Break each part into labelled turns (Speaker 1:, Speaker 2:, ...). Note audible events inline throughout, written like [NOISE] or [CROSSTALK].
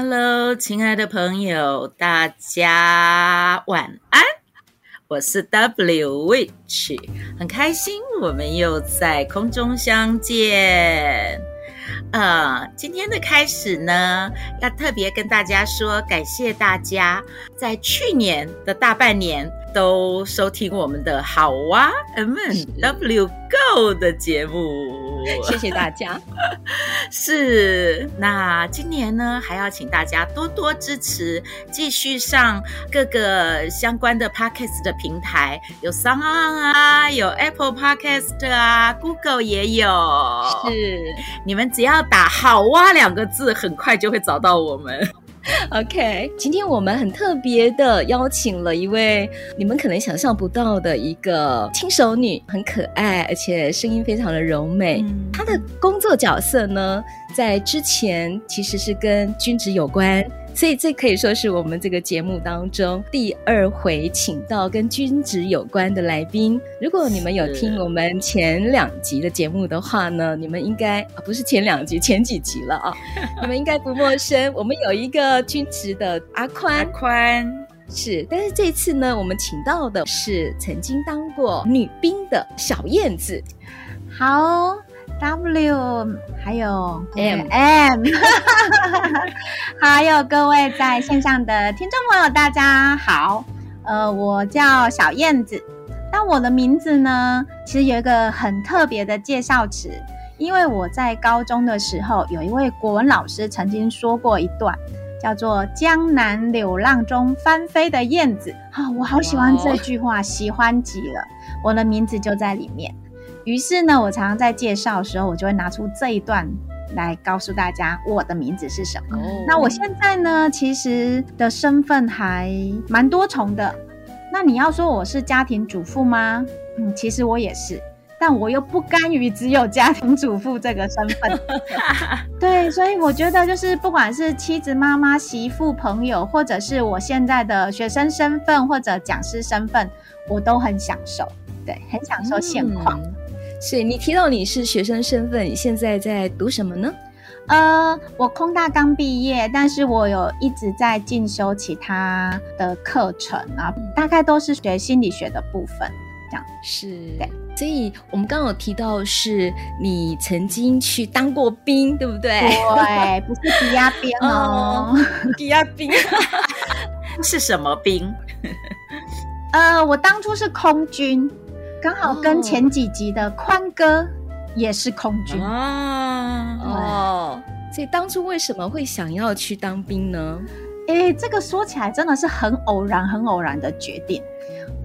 Speaker 1: Hello，亲爱的朋友，大家晚安。我是 W Witch，很开心我们又在空中相见。呃，今天的开始呢，要特别跟大家说，感谢大家在去年的大半年都收听我们的好哇 M&W Go 的节目，
Speaker 2: 谢谢大家。[LAUGHS]
Speaker 1: 是，那今年呢，还要请大家多多支持，继续上各个相关的 Podcast 的平台，有 SoundOn 啊，有 Apple Podcast 啊，Google 也有。
Speaker 2: 是，
Speaker 1: 你们只要。打“好哇”两个字，很快就会找到我们。[LAUGHS]
Speaker 2: OK，今天我们很特别的邀请了一位你们可能想象不到的一个轻熟女，很可爱，而且声音非常的柔美。嗯、她的工作角色呢，在之前其实是跟均职有关。所以这可以说是我们这个节目当中第二回请到跟均职有关的来宾。如果你们有听我们前两集的节目的话呢，你们应该啊不是前两集，前几集了啊，[LAUGHS] 你们应该不陌生。我们有一个均职的阿宽，
Speaker 1: 阿宽
Speaker 2: 是，但是这次呢，我们请到的是曾经当过女兵的小燕子。
Speaker 3: 好。W 还有 M M，[LAUGHS] 还有各位在线上的听众朋友，大家好。呃，我叫小燕子。那我的名字呢，其实有一个很特别的介绍词，因为我在高中的时候，有一位国文老师曾经说过一段，叫做“江南柳浪中翻飞的燕子”。啊，我好喜欢这句话，喜欢极了。我的名字就在里面。于是呢，我常常在介绍的时候，我就会拿出这一段来告诉大家我的名字是什么。Oh. 那我现在呢，其实的身份还蛮多重的。那你要说我是家庭主妇吗？嗯，其实我也是，但我又不甘于只有家庭主妇这个身份。[LAUGHS] 对，所以我觉得就是不管是妻子、妈妈、媳妇、朋友，或者是我现在的学生身份或者讲师身份，我都很享受。对，很享受现况。嗯
Speaker 2: 是你提到你是学生身份，你现在在读什么呢？
Speaker 3: 呃，我空大刚毕业，但是我有一直在进修其他的课程啊，大概都是学心理学的部分，这样
Speaker 2: 是。对，所以我们刚刚有提到是你曾经去当过兵，对不对？
Speaker 3: 对，不是抵押兵哦，[LAUGHS]
Speaker 2: 抵押兵 [LAUGHS]
Speaker 1: 是什么兵？[LAUGHS]
Speaker 3: 呃，我当初是空军。刚好跟前几集的宽哥也是空军
Speaker 2: 啊，哦，所以当初为什么会想要去当兵呢？
Speaker 3: 诶，这个说起来真的是很偶然、很偶然的决定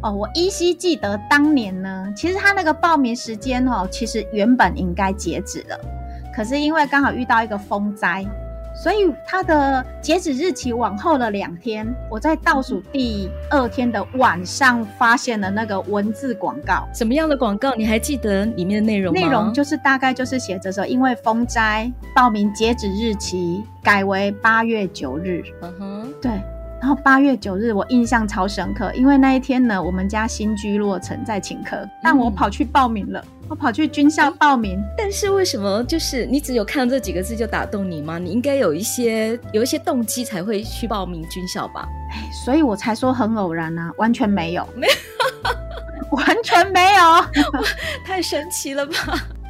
Speaker 3: 哦。我依稀记得当年呢，其实他那个报名时间哦，其实原本应该截止了，可是因为刚好遇到一个风灾。所以它的截止日期往后了两天，我在倒数第二天的晚上发现了那个文字广告。
Speaker 2: 什么样的广告？你还记得里面的内容吗？
Speaker 3: 内容就是大概就是写着说，因为风灾，报名截止日期改为八月九日。嗯哼，对。然后八月九日我印象超深刻，因为那一天呢，我们家新居落成在请客，但我跑去报名了。嗯我跑去军校报名，
Speaker 2: 但是为什么就是你只有看到这几个字就打动你吗？你应该有一些有一些动机才会去报名军校吧？
Speaker 3: 哎，所以我才说很偶然啊，完全没有，没有，[LAUGHS] 完全没有，[LAUGHS]
Speaker 2: 太神奇了吧？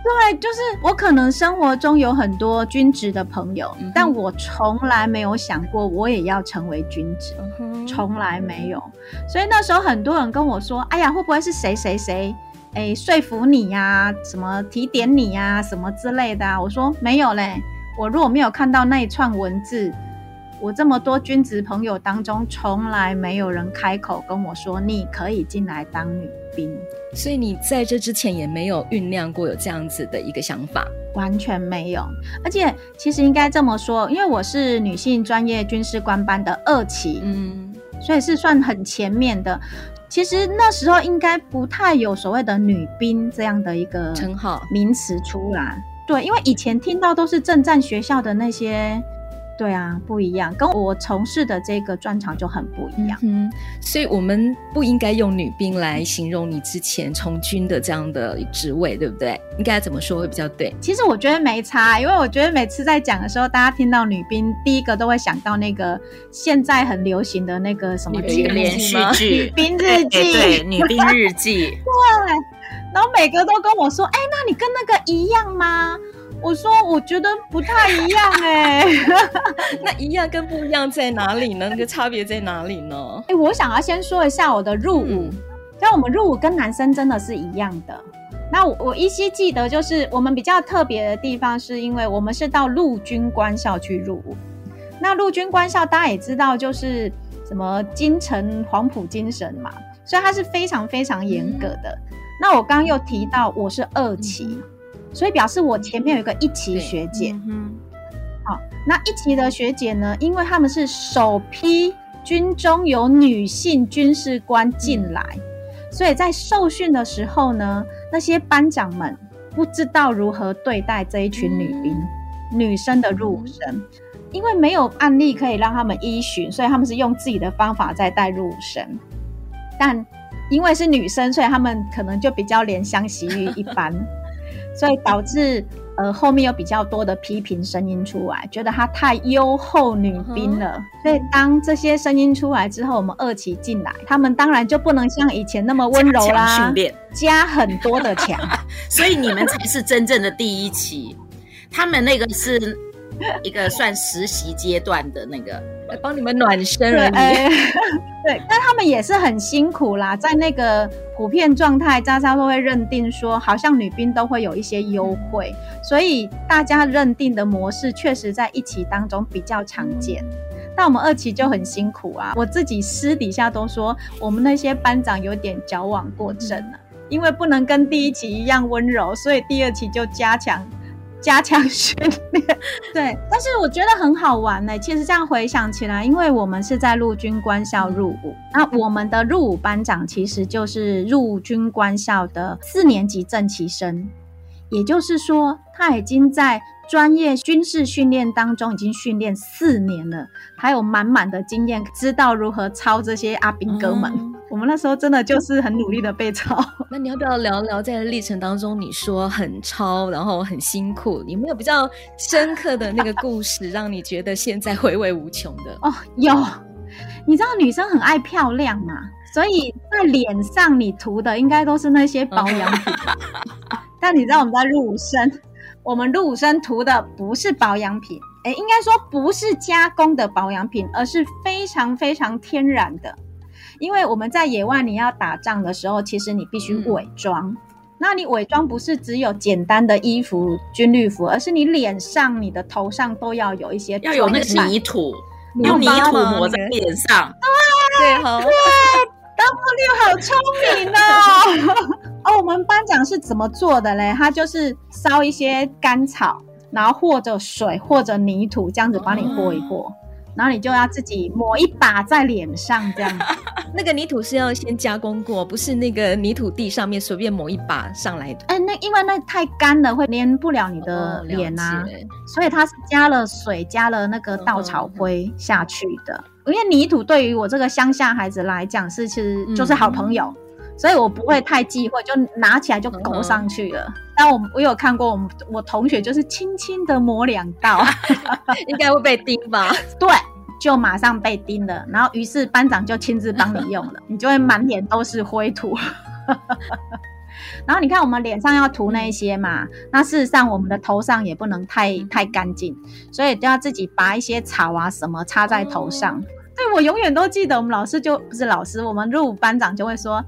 Speaker 3: 对，就是我可能生活中有很多军职的朋友，嗯、但我从来没有想过我也要成为军职，嗯、从来没有。所以那时候很多人跟我说：“哎呀，会不会是谁谁谁？”哎，说服你呀、啊，什么提点你呀、啊，什么之类的啊？我说没有嘞。我如果没有看到那一串文字，我这么多军职朋友当中，从来没有人开口跟我说你可以进来当女兵。
Speaker 2: 所以你在这之前也没有酝酿过有这样子的一个想法，
Speaker 3: 完全没有。而且其实应该这么说，因为我是女性专业军事官班的二期，嗯。所以是算很前面的。其实那时候应该不太有所谓的女兵这样的一个称号名词出来。对，因为以前听到都是正战学校的那些。对啊，不一样，跟我从事的这个专长就很不一样。
Speaker 2: 嗯，所以我们不应该用女兵来形容你之前从军的这样的职位，对不对？应该怎么说会比较对？
Speaker 3: 其实我觉得没差，因为我觉得每次在讲的时候，大家听到女兵，第一个都会想到那个现在很流行的那个什么
Speaker 1: 剧连续剧《
Speaker 3: 女兵日记》
Speaker 1: 欸。对，《女兵日记》。
Speaker 3: 对，然后每个都跟我说：“哎，那你跟那个一样吗？”我说，我觉得不太一样哎、欸，[LAUGHS]
Speaker 2: 那一样跟不一样在哪里呢？那个差别在哪里呢？
Speaker 3: 哎，我想要先说一下我的入伍，像、嗯、我们入伍跟男生真的是一样的。那我我依稀记得，就是我们比较特别的地方，是因为我们是到陆军官校去入伍。那陆军官校大家也知道，就是什么金城黄埔精神嘛，所以它是非常非常严格的。嗯、那我刚刚又提到，我是二期。嗯所以表示我前面有一个一期学姐，嗯，好，那一期的学姐呢，因为他们是首批军中有女性军事官进来，嗯，所以在受训的时候呢，那些班长们不知道如何对待这一群女兵，嗯，女生的入伍生，因为没有案例可以让他们依循，所以他们是用自己的方法在带入伍生，但因为是女生，所以他们可能就比较怜香惜玉一般。[LAUGHS] 所以导致呃后面有比较多的批评声音出来，觉得她太优厚女兵了。所以当这些声音出来之后，我们二期进来，他们当然就不能像以前那么温柔啦，
Speaker 1: 训练
Speaker 3: 加很多的强。[LAUGHS]
Speaker 1: 所以你们才是真正的第一期，他们那个是一个算实习阶段的那个。
Speaker 2: 来帮你们暖身而已。
Speaker 3: 对，欸、[LAUGHS] 对，但他们也是很辛苦啦。在那个普遍状态，渣渣都会认定说，好像女兵都会有一些优惠，所以大家认定的模式确实在一期当中比较常见。但我们二期就很辛苦啊。我自己私底下都说，我们那些班长有点矫枉过正了，因为不能跟第一期一样温柔，所以第二期就加强。加强训练，[LAUGHS] 对，但是我觉得很好玩呢、欸。其实这样回想起来，因为我们是在陆军官校入伍，那我们的入伍班长其实就是陆军官校的四年级正旗生，也就是说，他已经在专业军事训练当中已经训练四年了，他有满满的经验，知道如何操这些阿兵哥们。嗯我们那时候真的就是很努力的被抄。[LAUGHS]
Speaker 2: 那你要不要聊聊在历程当中，你说很抄，然后很辛苦，有没有比较深刻的那个故事，让你觉得现在回味无穷的？
Speaker 3: 哦，有。你知道女生很爱漂亮嘛，所以在脸上你涂的应该都是那些保养品。[LAUGHS] 但你知道我们在入伍生，我们入伍生涂的不是保养品，哎，应该说不是加工的保养品，而是非常非常天然的。因为我们在野外，你要打仗的时候，其实你必须伪装。嗯、那你伪装不是只有简单的衣服、军绿服，而是你脸上、你的头上都要有一些，
Speaker 1: 要有那个泥土，用泥土抹在脸上。
Speaker 3: 对，对，好对，W 好聪明哦。[LAUGHS] 哦，我们班长是怎么做的嘞？他就是烧一些干草，然后或者水，或者泥土，这样子帮你和一和。哦然后你就要自己抹一把在脸上，这样。[LAUGHS]
Speaker 2: 那个泥土是要先加工过，不是那个泥土地上面随便抹一把上来的。
Speaker 3: 哎，那因为那太干了，会粘不了你的脸啊。哦、所以它是加了水，加了那个稻草灰下去的。哦、因为泥土对于我这个乡下孩子来讲是其实就是好朋友，嗯、所以我不会太忌讳，就拿起来就勾上去了。哦、但我我有看过我们我同学就是轻轻的抹两道，[LAUGHS]
Speaker 2: 应该会被叮吧？[LAUGHS]
Speaker 3: 对。就马上被叮了，然后于是班长就亲自帮你用了，[LAUGHS] 你就会满脸都是灰土。然后你看我们脸上要涂那些嘛，那事实上我们的头上也不能太太干净，所以都要自己拔一些草啊什么插在头上。对，我永远都记得，我们老师就不是老师，我们入伍班长就会说，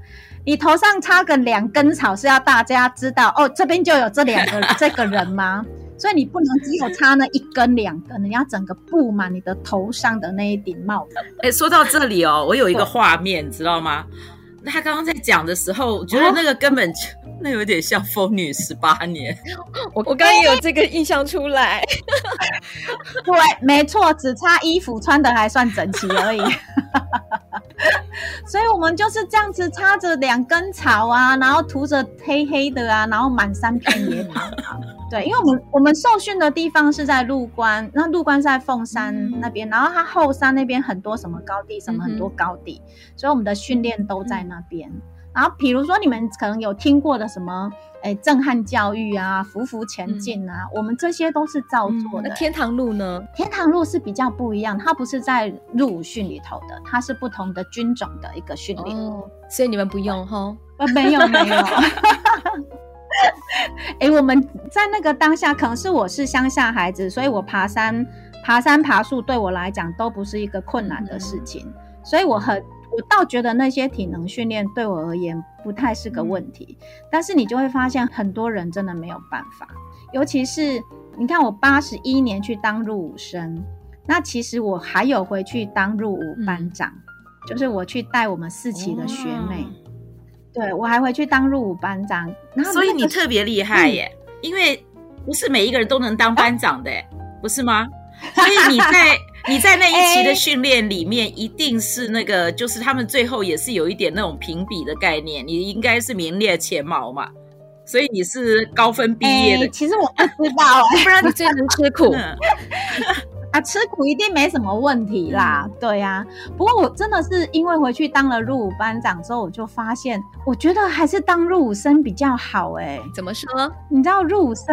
Speaker 3: 你头上插个两根草是要大家知道哦，这边就有这两个 [LAUGHS] 这个人吗？所以你不能只有插那一根两根，你要整个布满你的头上的那一顶帽子。
Speaker 1: 哎、欸，说到这里哦，我有一个画面，知道吗？那他刚刚在讲的时候，我觉得那个根本就、哦、那有点像《疯女十八年》。
Speaker 2: 我我刚刚也有这个印象出来。[LAUGHS]
Speaker 3: 对，没错，只差衣服穿的还算整齐而已。[LAUGHS] 所以我们就是这样子插着两根草啊，然后涂着黑黑的啊，然后满山遍野跑。对，因为我们我们受训的地方是在陆关，那陆关是在凤山那边，嗯、然后它后山那边很多什么高地，什么很多高地，嗯、所以我们的训练都在那边。嗯、然后比如说你们可能有听过的什么，哎，震撼教育啊，匍匐前进啊，嗯、我们这些都是照做的。
Speaker 2: 那天堂路呢？
Speaker 3: 天堂路是比较不一样，它不是在入伍训里头的，它是不同的军种的一个训练，
Speaker 2: 哦、所以你们不用哈？
Speaker 3: 呃，没有 [LAUGHS] 没有。没有哎、欸，我们在那个当下，可能是我是乡下孩子，所以我爬山、爬山、爬树对我来讲都不是一个困难的事情，嗯、所以我很，我倒觉得那些体能训练对我而言不太是个问题。嗯、但是你就会发现，很多人真的没有办法，尤其是你看，我八十一年去当入伍生，那其实我还有回去当入伍班长，嗯、就是我去带我们四期的学妹。哦对，我还回去当入伍班长，
Speaker 1: 所以你特别厉害耶，嗯、因为不是每一个人都能当班长的，啊、不是吗？所以你在 [LAUGHS] 你在那一期的训练里面，欸、一定是那个，就是他们最后也是有一点那种评比的概念，你应该是名列前茅嘛，所以你是高分毕业的。
Speaker 3: 欸、其实我不知道，[LAUGHS]
Speaker 2: 不然你最能吃苦。[LAUGHS]
Speaker 3: 啊，吃苦一定没什么问题啦，嗯、对呀、啊。不过我真的是因为回去当了入伍班长之后，我就发现，我觉得还是当入伍生比较好哎、欸。
Speaker 2: 怎么说？
Speaker 3: 你知道入伍生，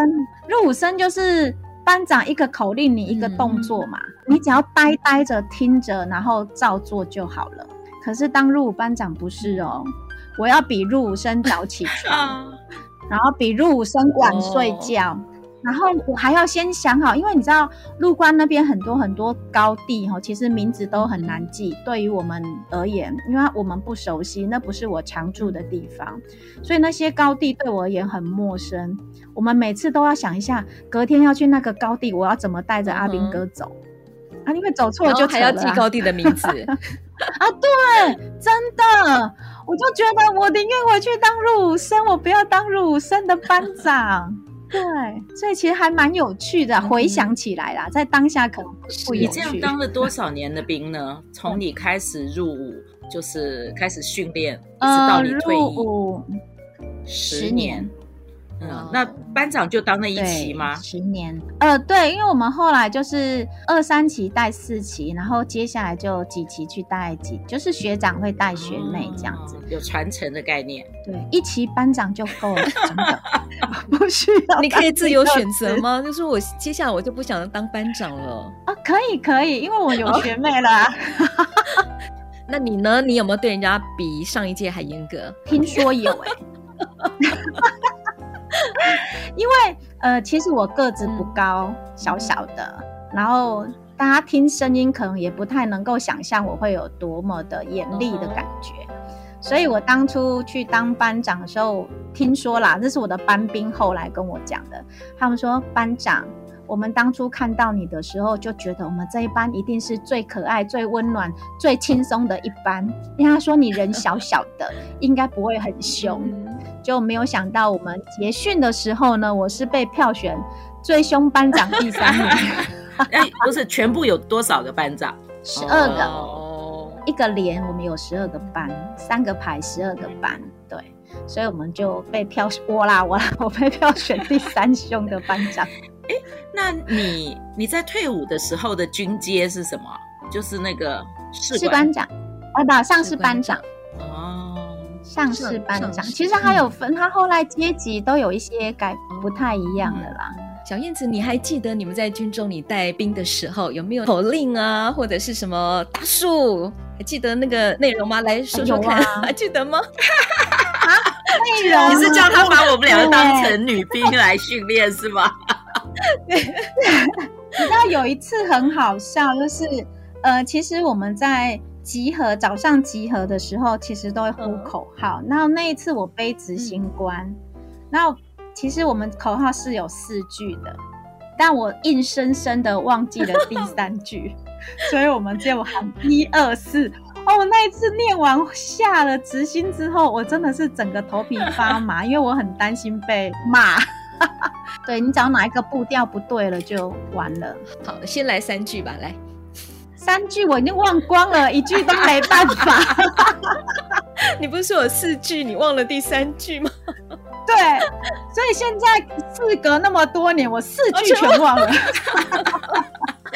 Speaker 3: 入伍生就是班长一个口令，你一个动作嘛，嗯、你只要呆呆着听着，然后照做就好了。可是当入伍班长不是哦，我要比入伍生早起床，[LAUGHS] 啊、然后比入伍生晚睡觉。哦然后我还要先想好，因为你知道陆关那边很多很多高地哈，其实名字都很难记。对于我们而言，因为我们不熟悉，那不是我常住的地方，所以那些高地对我而言很陌生。我们每次都要想一下，隔天要去那个高地，我要怎么带着阿兵哥走、嗯、啊？因为走错了就还要
Speaker 2: 记高地的名字
Speaker 3: 啊！对，真的，我就觉得我宁愿回去当入伍生，我不要当入伍生的班长。对，所以其实还蛮有趣的。回想起来啦，在当下可能不有趣。
Speaker 1: 你这样当了多少年的兵呢？[LAUGHS] 从你开始入伍，就是开始训练，一直到你退役，十年。嗯，那班长就当那一期吗？
Speaker 3: 十年。呃，对，因为我们后来就是二三期带四期，然后接下来就几期去带几，就是学长会带学妹这样子，
Speaker 1: 有传承的概念。
Speaker 3: 对，一期班长就够了，[LAUGHS] 真的 [LAUGHS] 不需要。
Speaker 2: 你可以自由选择吗？就是我接下来我就不想当班长了
Speaker 3: 啊？可以，可以，因为我有学妹了。[LAUGHS]
Speaker 2: 那你呢？你有没有对人家比上一届还严格？
Speaker 3: 听说有哎。[LAUGHS] 因为呃，其实我个子不高，嗯、小小的，然后大家听声音可能也不太能够想象我会有多么的严厉的感觉，哦、所以我当初去当班长的时候，听说啦，这是我的班兵后来跟我讲的，他们说班长。我们当初看到你的时候，就觉得我们这一班一定是最可爱、最温暖、最轻松的一班。因为他说你人小小的，[LAUGHS] 应该不会很凶。就没有想到我们结训的时候呢，我是被票选最凶班长第三名。[LAUGHS]
Speaker 1: 哎，不是全部有多少个班长？
Speaker 3: 十二个。哦，一个连我们有十二个班，三个排十二个班。对，所以我们就被票我啦，我啦，我被票选第三凶的班长。
Speaker 1: 哎，那你你在退伍的时候的军阶是什么？就是那个士
Speaker 3: 官长，啊不，上士班长哦，上士班长。其实还有分，他后来阶级都有一些改不太一样的啦。
Speaker 2: 小燕子，你还记得你们在军中你带兵的时候有没有口令啊，或者是什么大树？还记得那个内容吗？来说说看，[LAUGHS] 还记得吗？[LAUGHS]
Speaker 3: 内容？
Speaker 1: 你是叫他把我们两个当成女兵来训练是吗？[LAUGHS]
Speaker 3: 对，[LAUGHS] 你知道有一次很好笑，就是呃，其实我们在集合早上集合的时候，其实都会呼口号。然后那一次我背执行官，那、嗯、其实我们口号是有四句的，但我硬生生的忘记了第三句，[LAUGHS] 所以我们就喊一二四。哦，我那一次念完下了执行之后，我真的是整个头皮发麻，因为我很担心被骂。对，你只要哪一个步调不对了就完了。
Speaker 2: 好，先来三句吧，来，
Speaker 3: 三句我已经忘光了，一句都没办法。[LAUGHS]
Speaker 2: 你不是说有四句，你忘了第三句吗？[LAUGHS]
Speaker 3: 对，所以现在事隔那么多年，我四句全忘了。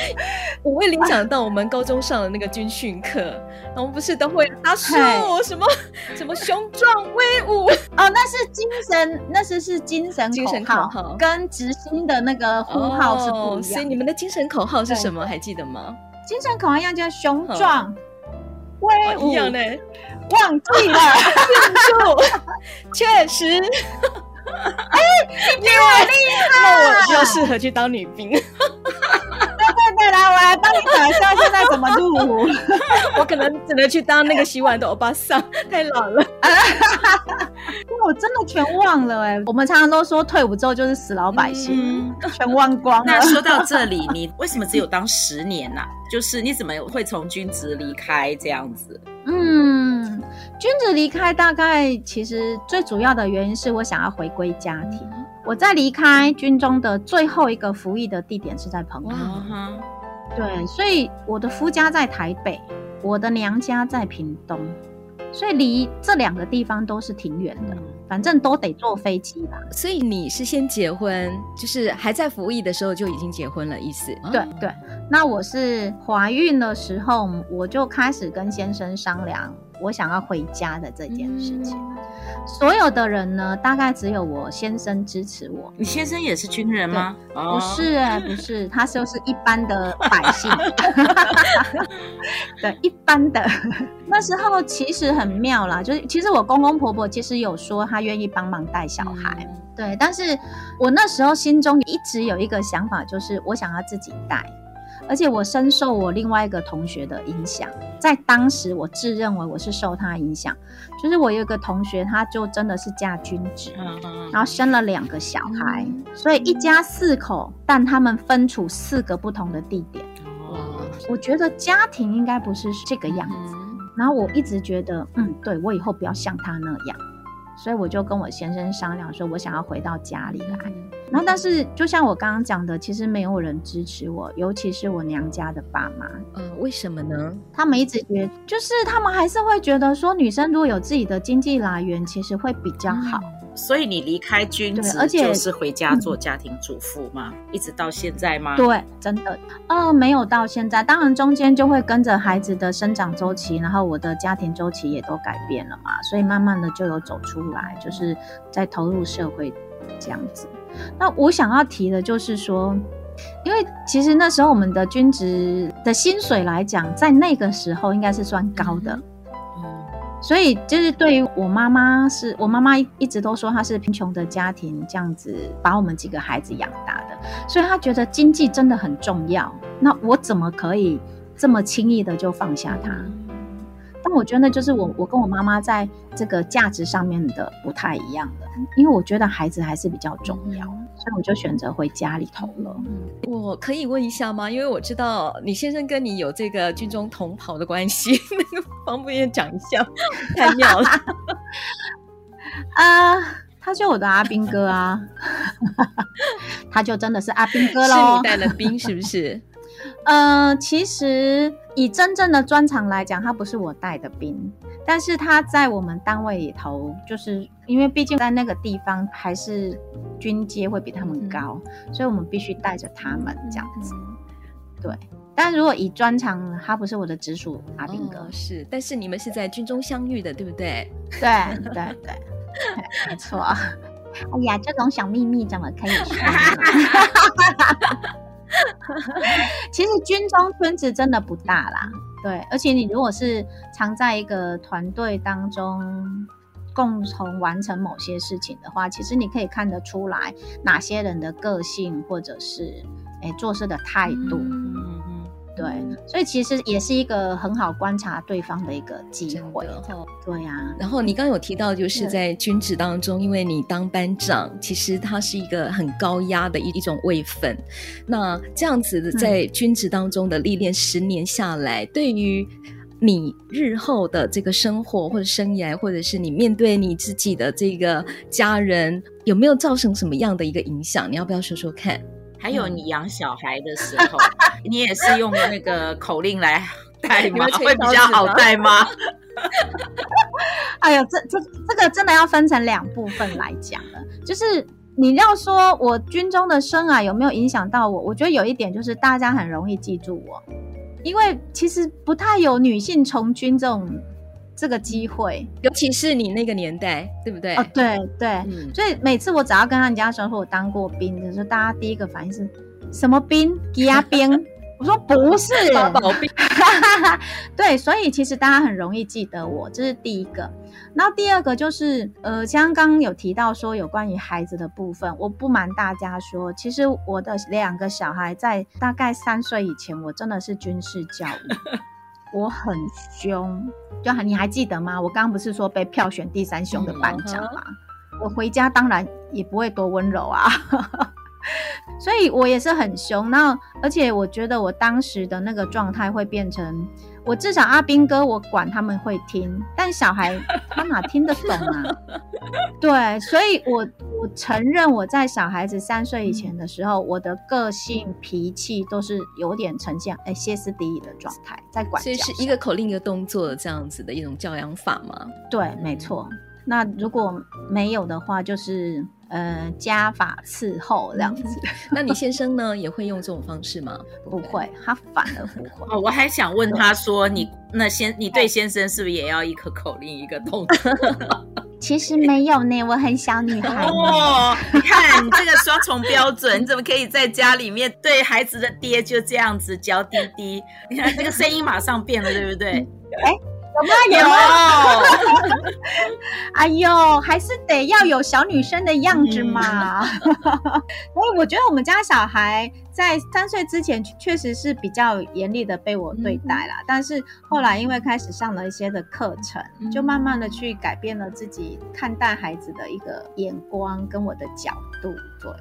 Speaker 3: [LAUGHS]
Speaker 2: 我会联想到我们高中上的那个军训课，我们不是都会阿树什么什么雄壮威武哦，
Speaker 3: 那是精神，那是是精神
Speaker 2: 精神口号，
Speaker 3: 跟执行的那个呼号是不一样。
Speaker 2: 所以你们的精神口号是什么？还记得吗？
Speaker 3: 精神口号一样，叫雄壮威武。
Speaker 2: 一样呢，
Speaker 3: 忘记了，[LAUGHS]
Speaker 2: 确实。
Speaker 3: 哎，你比我厉害，
Speaker 2: 那我就适合去当女兵。
Speaker 3: 我来帮你讲一下现在怎么录。[LAUGHS]
Speaker 2: 我可能只能去当那个洗碗的欧巴桑，太老了。
Speaker 3: 因为我真的全忘了哎。我们常常都说退伍之后就是死老百姓，嗯、全忘光了。
Speaker 1: 那说到这里，你为什么只有当十年呢、啊？[LAUGHS] 就是你怎么会从军职离开这样子？
Speaker 3: 嗯，军职离开大概其实最主要的原因是我想要回归家庭。我在离开军中的最后一个服役的地点是在澎湖，对，所以我的夫家在台北，我的娘家在屏东，所以离这两个地方都是挺远的，反正都得坐飞机吧。
Speaker 2: 所以你是先结婚，就是还在服役的时候就已经结婚了，意思？
Speaker 3: 对对。那我是怀孕的时候，我就开始跟先生商量。我想要回家的这件事情，嗯、所有的人呢，大概只有我先生支持我。
Speaker 1: 你先生也是军人吗？
Speaker 3: 不是、欸，不是，他就是一般的百姓。[LAUGHS] 对，一般的。那时候其实很妙啦，就是其实我公公婆婆其实有说他愿意帮忙带小孩，嗯、对，但是我那时候心中一直有一个想法，就是我想要自己带。而且我深受我另外一个同学的影响，在当时我自认为我是受他影响，就是我有一个同学，他就真的是嫁君子，然后生了两个小孩，所以一家四口，但他们分处四个不同的地点。我觉得家庭应该不是这个样子，然后我一直觉得，嗯，对，我以后不要像他那样。所以我就跟我先生商量，说我想要回到家里来。然后，但是就像我刚刚讲的，其实没有人支持我，尤其是我娘家的爸妈。
Speaker 2: 呃，为什么呢？
Speaker 3: 他们一直觉得，就是他们还是会觉得说，女生如果有自己的经济来源，其实会比较好。嗯
Speaker 1: 所以你离开军职，而且就是回家做家庭主妇吗？嗯、一直到现在吗？
Speaker 3: 对，真的，呃，没有到现在。当然中间就会跟着孩子的生长周期，然后我的家庭周期也都改变了嘛，所以慢慢的就有走出来，就是在投入社会这样子。那我想要提的就是说，因为其实那时候我们的军职的薪水来讲，在那个时候应该是算高的。嗯所以，就是对于我妈妈，是我妈妈一直都说她是贫穷的家庭这样子把我们几个孩子养大的，所以她觉得经济真的很重要。那我怎么可以这么轻易的就放下她？但我觉得那就是我我跟我妈妈在这个价值上面的不太一样的，因为我觉得孩子还是比较重要，所以我就选择回家里头了。
Speaker 2: 我可以问一下吗？因为我知道你先生跟你有这个军中同袍的关系，那 [LAUGHS] 个方不方便讲一下？[LAUGHS] 太妙了
Speaker 3: 啊！uh, [LAUGHS] 他就我的阿兵哥啊，[LAUGHS] 他就真的是阿兵哥喽。
Speaker 2: 是你带了兵是不是？
Speaker 3: 呃，其实以真正的专长来讲，他不是我带的兵，但是他在我们单位里头，就是因为毕竟在那个地方还是军阶会比他们高，嗯、所以我们必须带着他们这样子。嗯、对，但如果以专长，他不是我的直属阿兵哥，
Speaker 2: 哦，是，但是你们是在军中相遇的，对不对？
Speaker 3: 对对对，对，没错。哎呀，这种小秘密怎么可以说？[LAUGHS] 其实军中圈子真的不大啦，对，而且你如果是常在一个团队当中共同完成某些事情的话，其实你可以看得出来哪些人的个性或者是诶做事的态度。嗯对，所以其实也是一个很好观察对方的一个机会。对呀、啊。
Speaker 2: 然后你刚刚有提到，就是在军职当中，因为你当班长，其实它是一个很高压的一一种位分。那这样子的在军职当中的历练，十年下来，嗯、对于你日后的这个生活或者生涯，或者是你面对你自己的这个家人，有没有造成什么样的一个影响？你要不要说说看？
Speaker 1: 还有你养小孩的时候，你也是用那个 [LAUGHS] 口令来带吗？会比较好带吗？[LAUGHS]
Speaker 3: 哎呦，这这这个真的要分成两部分来讲了。就是你要说我军中的生啊有没有影响到我？我觉得有一点就是大家很容易记住我，因为其实不太有女性从军这种。这个机会，
Speaker 2: 尤其是你那个年代，对不对？
Speaker 3: 哦，对对，嗯、所以每次我只要跟他人家说说我当过兵的时候，大家第一个反应是什么兵？给押兵？[LAUGHS] 我说不是，
Speaker 2: 八宝兵。[LAUGHS]
Speaker 3: 对，所以其实大家很容易记得我，这是第一个。然后第二个就是，呃，像刚刚有提到说有关于孩子的部分，我不瞒大家说，其实我的两个小孩在大概三岁以前，我真的是军事教育。[LAUGHS] 我很凶，就你还记得吗？我刚刚不是说被票选第三凶的班长吗？嗯、我回家当然也不会多温柔啊，[LAUGHS] 所以我也是很凶。那而且我觉得我当时的那个状态会变成。我至少阿斌哥，我管他们会听，但小孩 [LAUGHS] 他哪听得懂啊？对，所以我我承认我在小孩子三岁以前的时候，我的个性脾气都是有点呈现哎歇斯底里的状态，在管教。
Speaker 2: 所以是一个口令一个动作这样子的一种教养法吗？
Speaker 3: 对，没错。那如果没有的话，就是。呃，家法伺候这样子。
Speaker 2: 那你先生呢，也会用这种方式吗？[LAUGHS]
Speaker 3: 不会，他反而不会。
Speaker 1: 哦，我还想问他说，你那先，你对先生是不是也要一个口令，一个动作？[LAUGHS]
Speaker 3: 其实没有呢，我很小女孩。
Speaker 1: 哦，你看你这个双重标准，你怎么可以在家里面对孩子的爹就这样子娇滴滴？你看这个声音马上变了，对不对？[LAUGHS] 哎。
Speaker 3: 有吗有？[LAUGHS] 哎呦，还是得要有小女生的样子嘛。[LAUGHS] 所以我觉得我们家小孩在三岁之前确实是比较严厉的被我对待啦。但是后来因为开始上了一些的课程，就慢慢的去改变了自己看待孩子的一个眼光跟我的角度。对，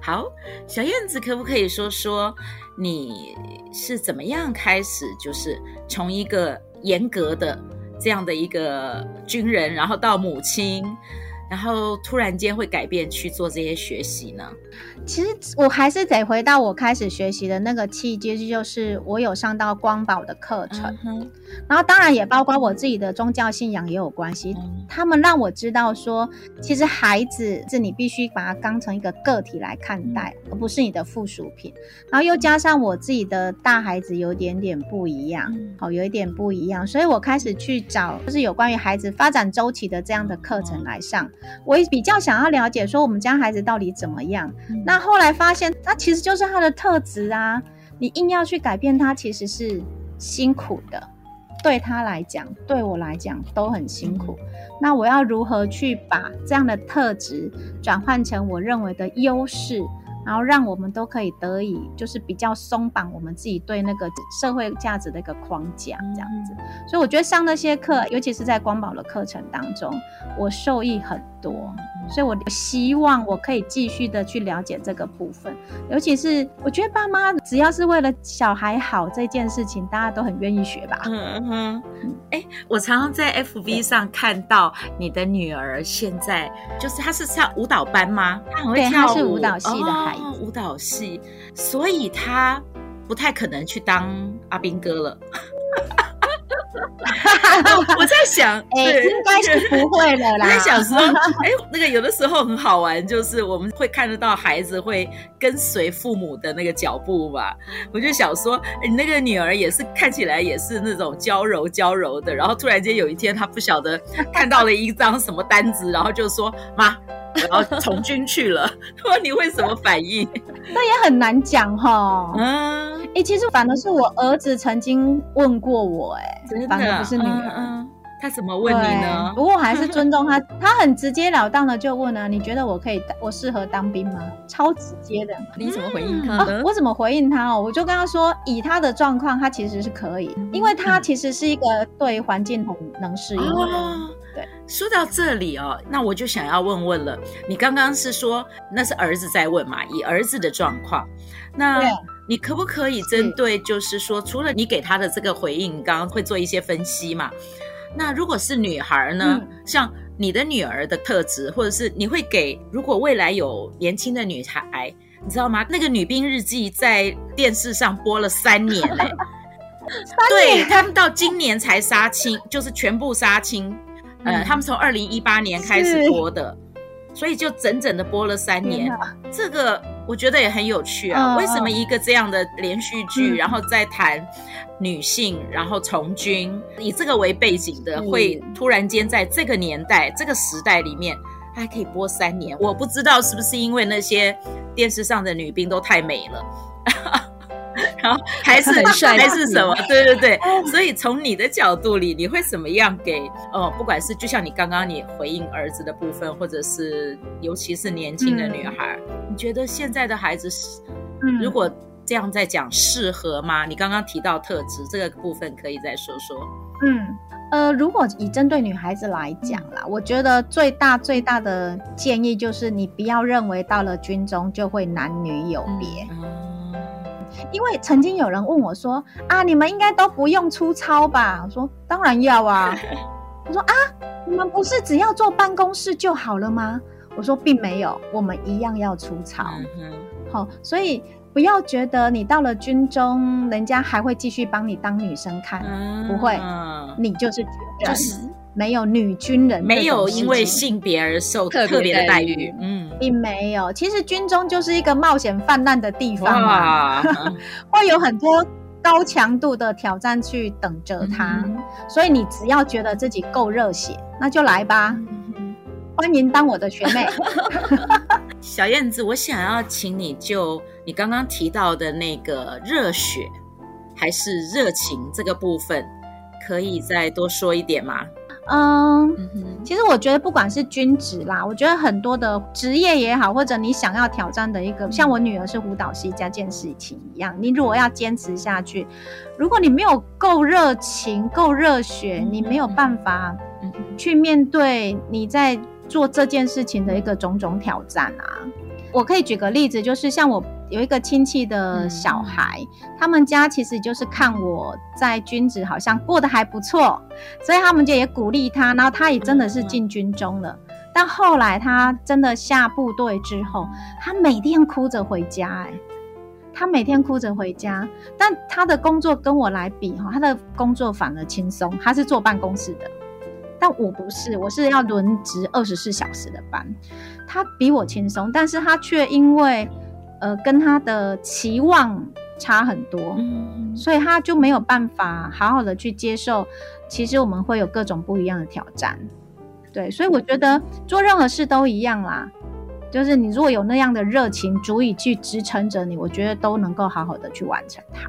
Speaker 1: 好，小燕子可不可以说说你是怎么样开始，就是从一个。严格的这样的一个军人，然后到母亲，然后突然间会改变去做这些学习呢？
Speaker 3: 其实我还是得回到我开始学习的那个契机，就是我有上到光宝的课程，嗯、然后当然也包括我自己的宗教信仰也有关系。嗯、他们让我知道说，其实孩子是你必须把它当成一个个体来看待，嗯、而不是你的附属品。然后又加上我自己的大孩子有点点不一样，好、嗯，有一点不一样，所以我开始去找就是有关于孩子发展周期的这样的课程来上。我也比较想要了解说我们家孩子到底怎么样。那那后来发现，他其实就是他的特质啊！你硬要去改变他，其实是辛苦的。对他来讲，对我来讲都很辛苦。嗯、那我要如何去把这样的特质转换成我认为的优势？然后让我们都可以得以，就是比较松绑我们自己对那个社会价值的一个框架，这样子。所以我觉得上那些课，尤其是在光宝的课程当中，我受益很多。所以我希望我可以继续的去了解这个部分，尤其是我觉得爸妈只要是为了小孩好这件事情，大家都很愿意学吧。嗯
Speaker 1: 哼，哎，我常常在 FB 上看到你的女儿，现在就是她是上舞蹈班吗？她很会跳
Speaker 3: 她是舞蹈系的孩子。
Speaker 1: 哦，舞蹈系，所以她不太可能去当阿兵哥了。[LAUGHS] [LAUGHS] 我在想，
Speaker 3: 哎、欸，应该是不会的啦。
Speaker 1: 我在想说，哎、欸，那个有的时候很好玩，就是我们会看得到孩子会跟随父母的那个脚步吧。我就想说，你、欸、那个女儿也是看起来也是那种娇柔娇柔的，然后突然间有一天，她不晓得看到了一张什么单子，然后就说：“妈，我要从军去了。[LAUGHS] ”说你会什么反应？
Speaker 3: 那也很难讲哈。嗯。哎、欸，其实反而是我儿子曾经问过我、欸，哎，反而不是女儿。嗯嗯、
Speaker 1: 他怎么问你呢？
Speaker 3: 不过我还是尊重他，[LAUGHS] 他很直截了当的就问啊，你觉得我可以，我适合当兵吗？超直接的。
Speaker 2: 你怎么回应他呢？
Speaker 3: 啊、我怎么回应他哦？我就跟他说，以他的状况，他其实是可以，因为他其实是一个对环境很能适应的人。哦、对，
Speaker 1: 说到这里哦，那我就想要问问了，你刚刚是说那是儿子在问嘛？以儿子的状况，那。你可不可以针对，就是说，除了你给他的这个回应，你刚刚会做一些分析嘛？那如果是女孩呢？嗯、像你的女儿的特质，或者是你会给，如果未来有年轻的女孩，你知道吗？那个《女兵日记》在电视上播了三年嘞、[LAUGHS] [LAUGHS] 欸，对他们到今年才杀青，就是全部杀青。呃，他们从二零一八年开始播的，所以就整整的播了三年。这个我觉得也很有趣啊。为什么一个这样的连续剧，然后再谈女性，然后从军，以这个为背景的，会突然间在这个年代、这个时代里面，还可以播三年？我不知道是不是因为那些电视上的女兵都太美了。然后还是 [LAUGHS] 很帅，还是什么？对对对，所以从你的角度里，你会怎么样给？哦，不管是就像你刚刚你回应儿子的部分，或者是尤其是年轻的女孩，嗯、你觉得现在的孩子是，如果这样在讲适合吗？你刚刚提到特质这个部分，可以再说说。
Speaker 3: 嗯，呃，如果以针对女孩子来讲啦，我觉得最大最大的建议就是，你不要认为到了军中就会男女有别。嗯因为曾经有人问我说：“啊，你们应该都不用出操吧？”我说：“当然要啊。”我说：“啊，你们不是只要坐办公室就好了吗？”我说：“并没有，我们一样要出操。嗯”好，所以不要觉得你到了军中，人家还会继续帮你当女生看，嗯、不会，你就是军人。就是没有女军人，
Speaker 1: 没有因为性别而受特别的待遇，嗯，
Speaker 3: 并没有。其实军中就是一个冒险泛滥的地方嘛，[LAUGHS] 会有很多高强度的挑战去等着他，嗯、所以你只要觉得自己够热血，那就来吧，嗯、欢迎当我的学妹。[LAUGHS]
Speaker 1: 小燕子，我想要请你就你刚刚提到的那个热血还是热情这个部分，可以再多说一点吗？
Speaker 3: 嗯，其实我觉得不管是军职啦，我觉得很多的职业也好，或者你想要挑战的一个，像我女儿是舞蹈系加件事情一样，你如果要坚持下去，如果你没有够热情、够热血，你没有办法去面对你在做这件事情的一个种种挑战啊。我可以举个例子，就是像我。有一个亲戚的小孩，嗯、他们家其实就是看我在军职好像过得还不错，所以他们就也鼓励他，然后他也真的是进军中了。嗯、但后来他真的下部队之后，他每天哭着回家，哎，他每天哭着回家。但他的工作跟我来比，哈，他的工作反而轻松，他是坐办公室的，但我不是，我是要轮值二十四小时的班，他比我轻松，但是他却因为。呃，跟他的期望差很多，嗯，所以他就没有办法好好的去接受。其实我们会有各种不一样的挑战，对，所以我觉得做任何事都一样啦。就是你如果有那样的热情，足以去支撑着你，我觉得都能够好好的去完成它。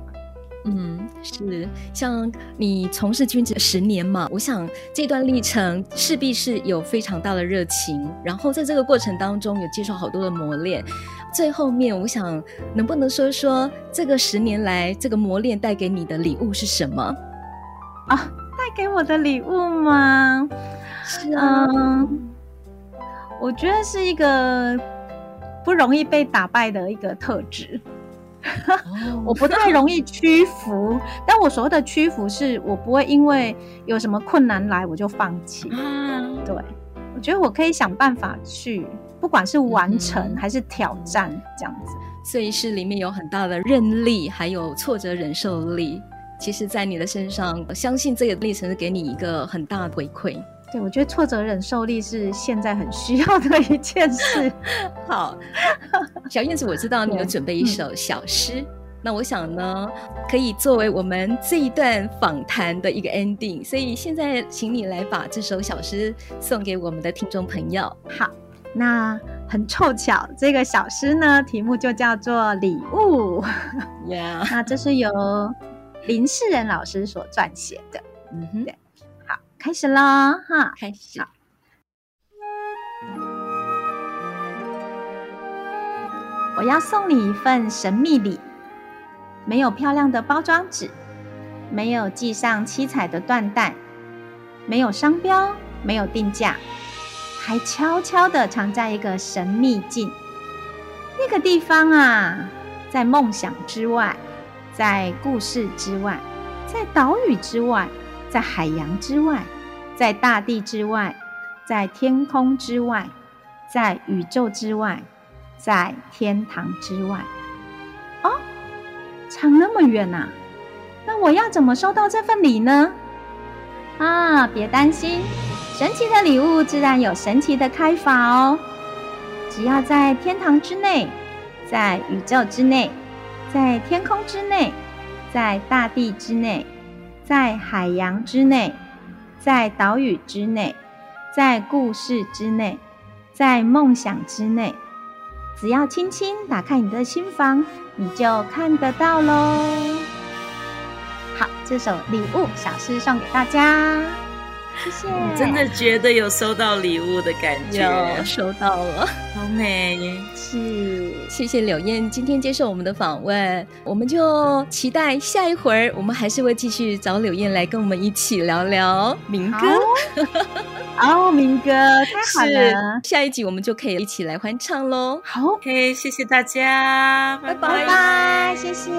Speaker 2: 嗯，是，像你从事军职十年嘛，我想这段历程势必是有非常大的热情，然后在这个过程当中有接受好多的磨练。最后面，我想能不能说说这个十年来这个磨练带给你的礼物是什么？
Speaker 3: 啊，带给我的礼物吗？是啊，嗯，我觉得是一个不容易被打败的一个特质。[LAUGHS] 我不太容易屈服，但我所谓的屈服，是我不会因为有什么困难来我就放弃。对，我觉得我可以想办法去。不管是完成还是挑战，这样子，
Speaker 2: 所以是里面有很大的韧力，还有挫折忍受力。其实，在你的身上，我相信这个历程是给你一个很大的回馈。
Speaker 3: 对，我觉得挫折忍受力是现在很需要的一件事。[LAUGHS]
Speaker 2: 好，小燕子，我知道你有准备一首小诗，嗯、那我想呢，可以作为我们这一段访谈的一个 ending。所以现在，请你来把这首小诗送给我们的听众朋友。
Speaker 3: 好。那很凑巧，这个小诗呢，题目就叫做《礼物》。[LAUGHS]
Speaker 2: Yeah.
Speaker 3: 那这是由林世仁老师所撰写的。嗯哼，开始喽，哈，
Speaker 2: 开始。
Speaker 3: 好，我要送你一份神秘礼，没有漂亮的包装纸，没有系上七彩的缎带，没有商标，没有定价。还悄悄地藏在一个神秘境，那个地方啊，在梦想之外，在故事之外，在岛屿之外，在海洋之外，在大地之外，在天空之外，在宇宙之外，在天堂之外。哦，差那么远呐、啊？那我要怎么收到这份礼呢？啊，别担心，神奇的礼物自然有神奇的开法哦。只要在天堂之内，在宇宙之内，在天空之内，在大地之内，在海洋之内，在岛屿之内，在故事之内，在梦想之内，只要轻轻打开你的心房，你就看得到喽。好，这首礼物小诗送给大家，谢谢。
Speaker 1: 我真的觉得有收到礼物的感觉，
Speaker 2: 有收到了，
Speaker 1: 好美。
Speaker 2: 是，谢谢柳燕今天接受我们的访问，我们就期待下一回，我们还是会继续找柳燕来跟我们一起聊聊民歌。[LAUGHS]
Speaker 3: 哦，民歌太好了，
Speaker 2: 下一集我们就可以一起来欢唱喽。
Speaker 3: 好，OK，
Speaker 1: 谢谢大家，
Speaker 3: 拜拜，拜拜，谢谢。